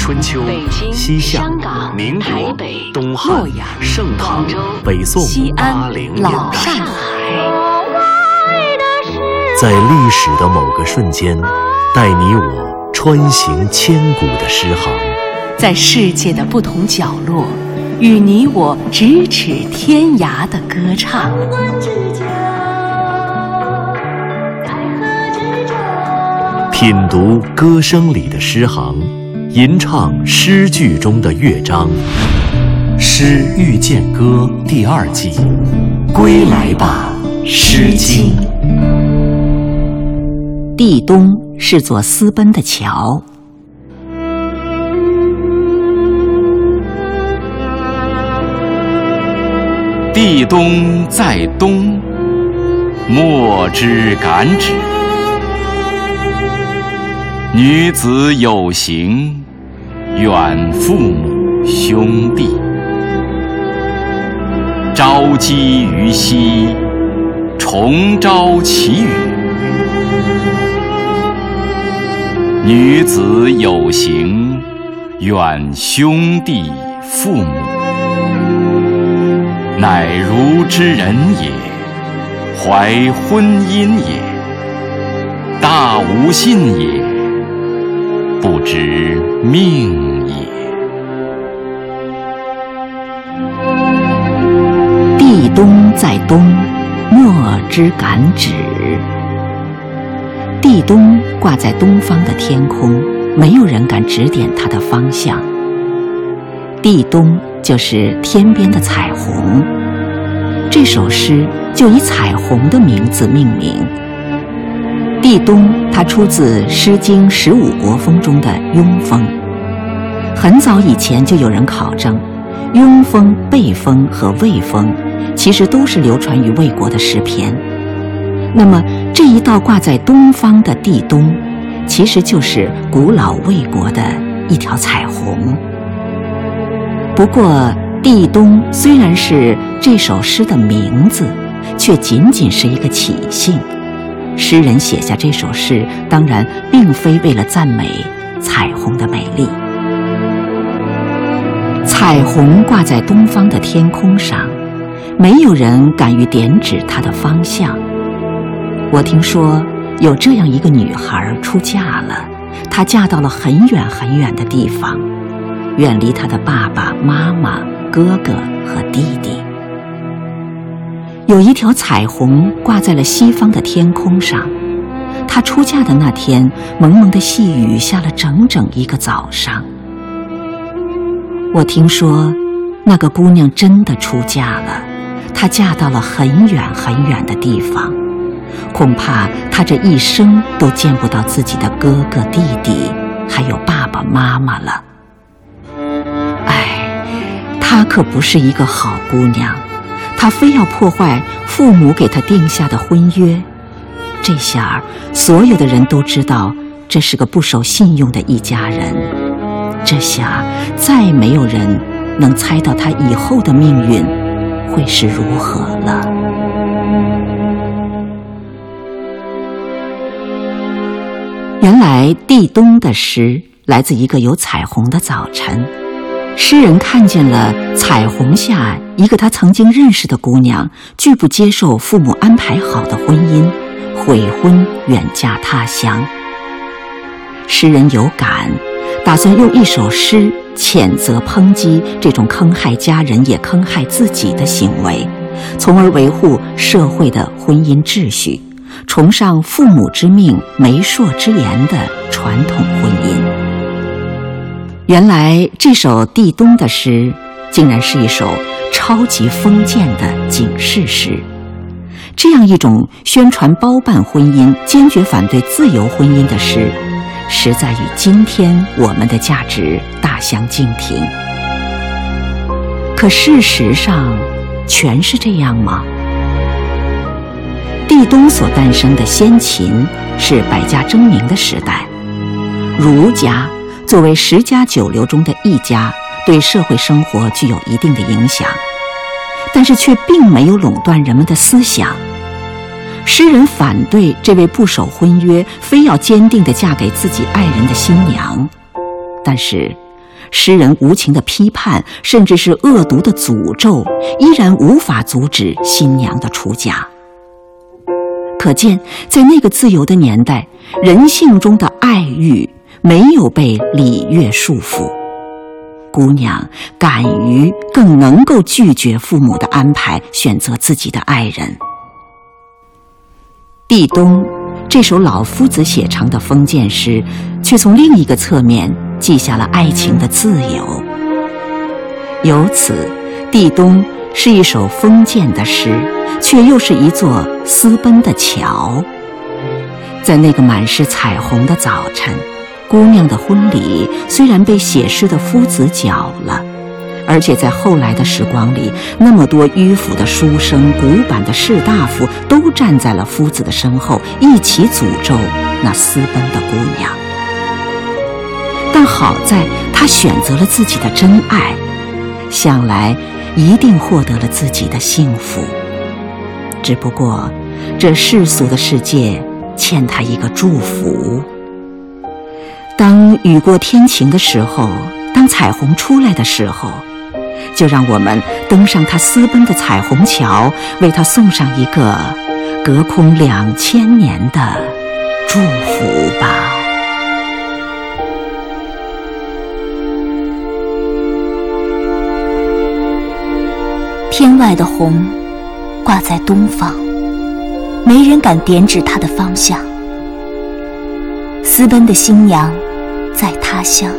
春秋、西夏、民国、东汉、盛唐、北宋、西安、老上海，在历史的某个瞬间，带你我穿行千古的诗行；在世界的不同角落，与你我咫尺天涯的歌唱。品读歌声里的诗行，吟唱诗句中的乐章，《诗遇见歌》第二季，归来吧，《诗经》。地东是座私奔的桥，地东在东，莫之敢止。女子有行，远父母兄弟。朝积于夕，重朝其雨。女子有行，远兄弟父母。乃如之人也，怀婚姻也，大无信也。不知命东，莫之敢止。地东挂在东方的天空，没有人敢指点它的方向。地东就是天边的彩虹。这首诗就以彩虹的名字命名。地东，它出自《诗经·十五国风》中的《庸风》。很早以前就有人考证，《庸风》《背风》和《魏风》其实都是流传于魏国的诗篇。那么这一道挂在东方的地东，其实就是古老魏国的一条彩虹。不过，地东虽然是这首诗的名字，却仅仅是一个起兴。诗人写下这首诗，当然并非为了赞美彩虹的美丽。彩虹挂在东方的天空上，没有人敢于点指她的方向。我听说有这样一个女孩出嫁了，她嫁到了很远很远的地方，远离她的爸爸妈妈、哥哥和弟弟。有一条彩虹挂在了西方的天空上，她出嫁的那天，蒙蒙的细雨下了整整一个早上。我听说，那个姑娘真的出嫁了，她嫁到了很远很远的地方，恐怕她这一生都见不到自己的哥哥弟弟，还有爸爸妈妈了。唉，她可不是一个好姑娘。她非要破坏父母给她定下的婚约，这下所有的人都知道这是个不守信用的一家人。这下再没有人能猜到他以后的命运会是如何了。原来地东的诗来自一个有彩虹的早晨。诗人看见了彩虹下一个他曾经认识的姑娘，拒不接受父母安排好的婚姻，悔婚远嫁他乡。诗人有感，打算用一首诗谴责抨击这种坑害家人也坑害自己的行为，从而维护社会的婚姻秩序，崇尚父母之命、媒妁之言的传统婚姻。原来这首地东的诗，竟然是一首超级封建的警示诗。这样一种宣传包办婚姻、坚决反对自由婚姻的诗，实在与今天我们的价值大相径庭。可事实上，全是这样吗？地东所诞生的先秦是百家争鸣的时代，儒家。作为十家九流中的一家，对社会生活具有一定的影响，但是却并没有垄断人们的思想。诗人反对这位不守婚约、非要坚定地嫁给自己爱人的新娘，但是诗人无情的批判，甚至是恶毒的诅咒，依然无法阻止新娘的出嫁。可见，在那个自由的年代，人性中的爱欲没有被礼乐束缚，姑娘敢于更能够拒绝父母的安排，选择自己的爱人。《地冬》这首老夫子写成的封建诗，却从另一个侧面记下了爱情的自由。由此，《地冬》是一首封建的诗。却又是一座私奔的桥。在那个满是彩虹的早晨，姑娘的婚礼虽然被写诗的夫子搅了，而且在后来的时光里，那么多迂腐的书生、古板的士大夫都站在了夫子的身后，一起诅咒那私奔的姑娘。但好在他选择了自己的真爱，想来一定获得了自己的幸福。只不过，这世俗的世界欠他一个祝福。当雨过天晴的时候，当彩虹出来的时候，就让我们登上他私奔的彩虹桥，为他送上一个隔空两千年的祝福吧。天外的红。挂在东方，没人敢点指它的方向。私奔的新娘在他乡，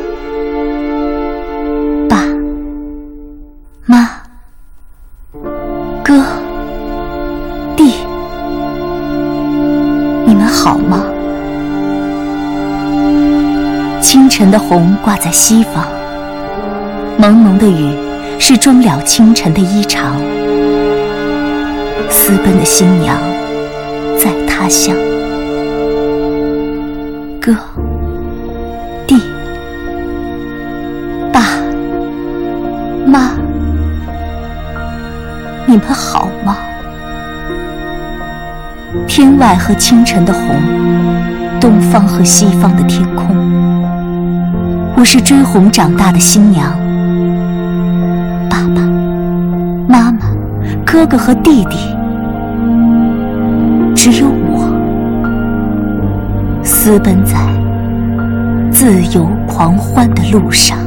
好吗？清晨的红挂在西方，蒙蒙的雨是终了清晨的衣裳。私奔的新娘在他乡，哥、弟、爸妈，你们好天外和清晨的红，东方和西方的天空，我是追红长大的新娘，爸爸妈妈、哥哥和弟弟。只有我，私奔在自由狂欢的路上。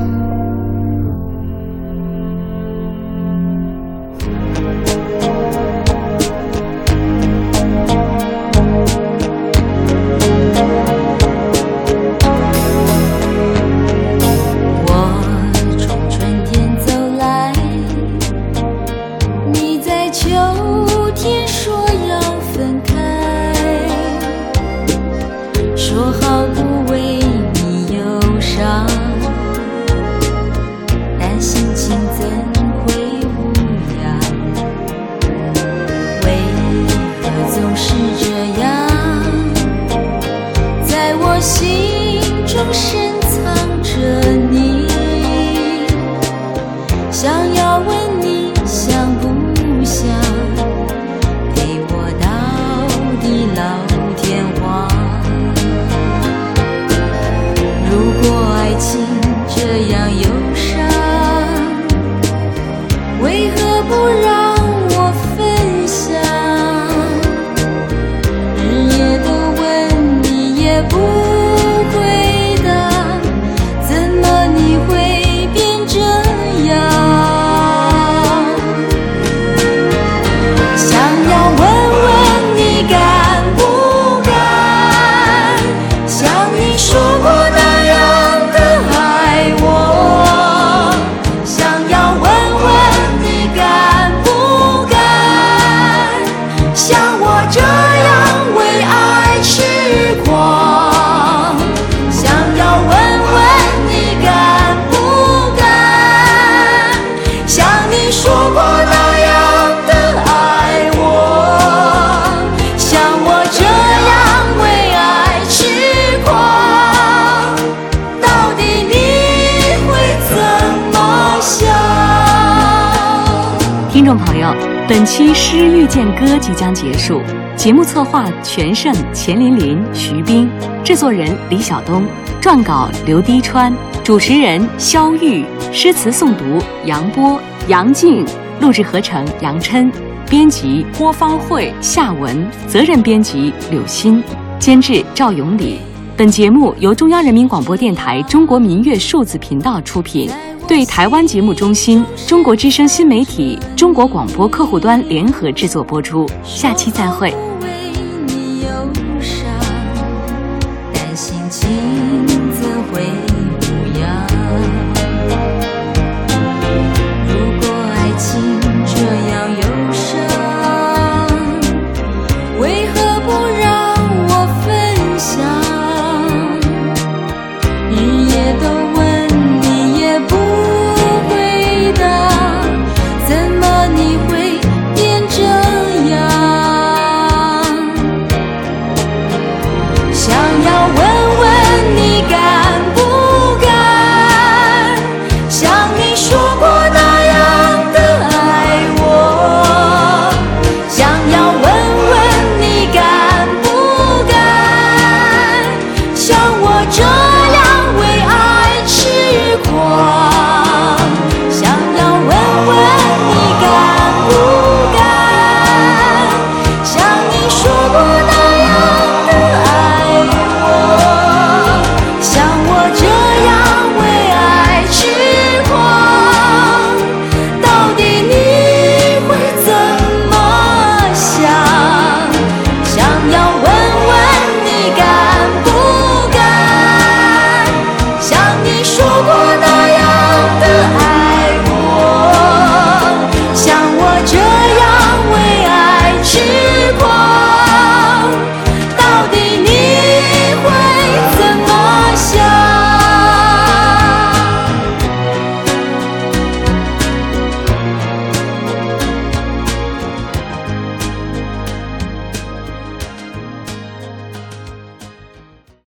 本期《诗遇见歌》即将结束，节目策划：全胜、钱琳琳、徐冰，制作人李晓东，撰稿刘滴川，主持人肖玉，诗词诵读杨波、杨静，录制合成杨琛，编辑郭芳慧、夏文，责任编辑柳鑫，监制赵永礼。本节目由中央人民广播电台中国民乐数字频道出品，对台湾节目中心、中国之声新媒体、中国广播客户端联合制作播出。下期再会。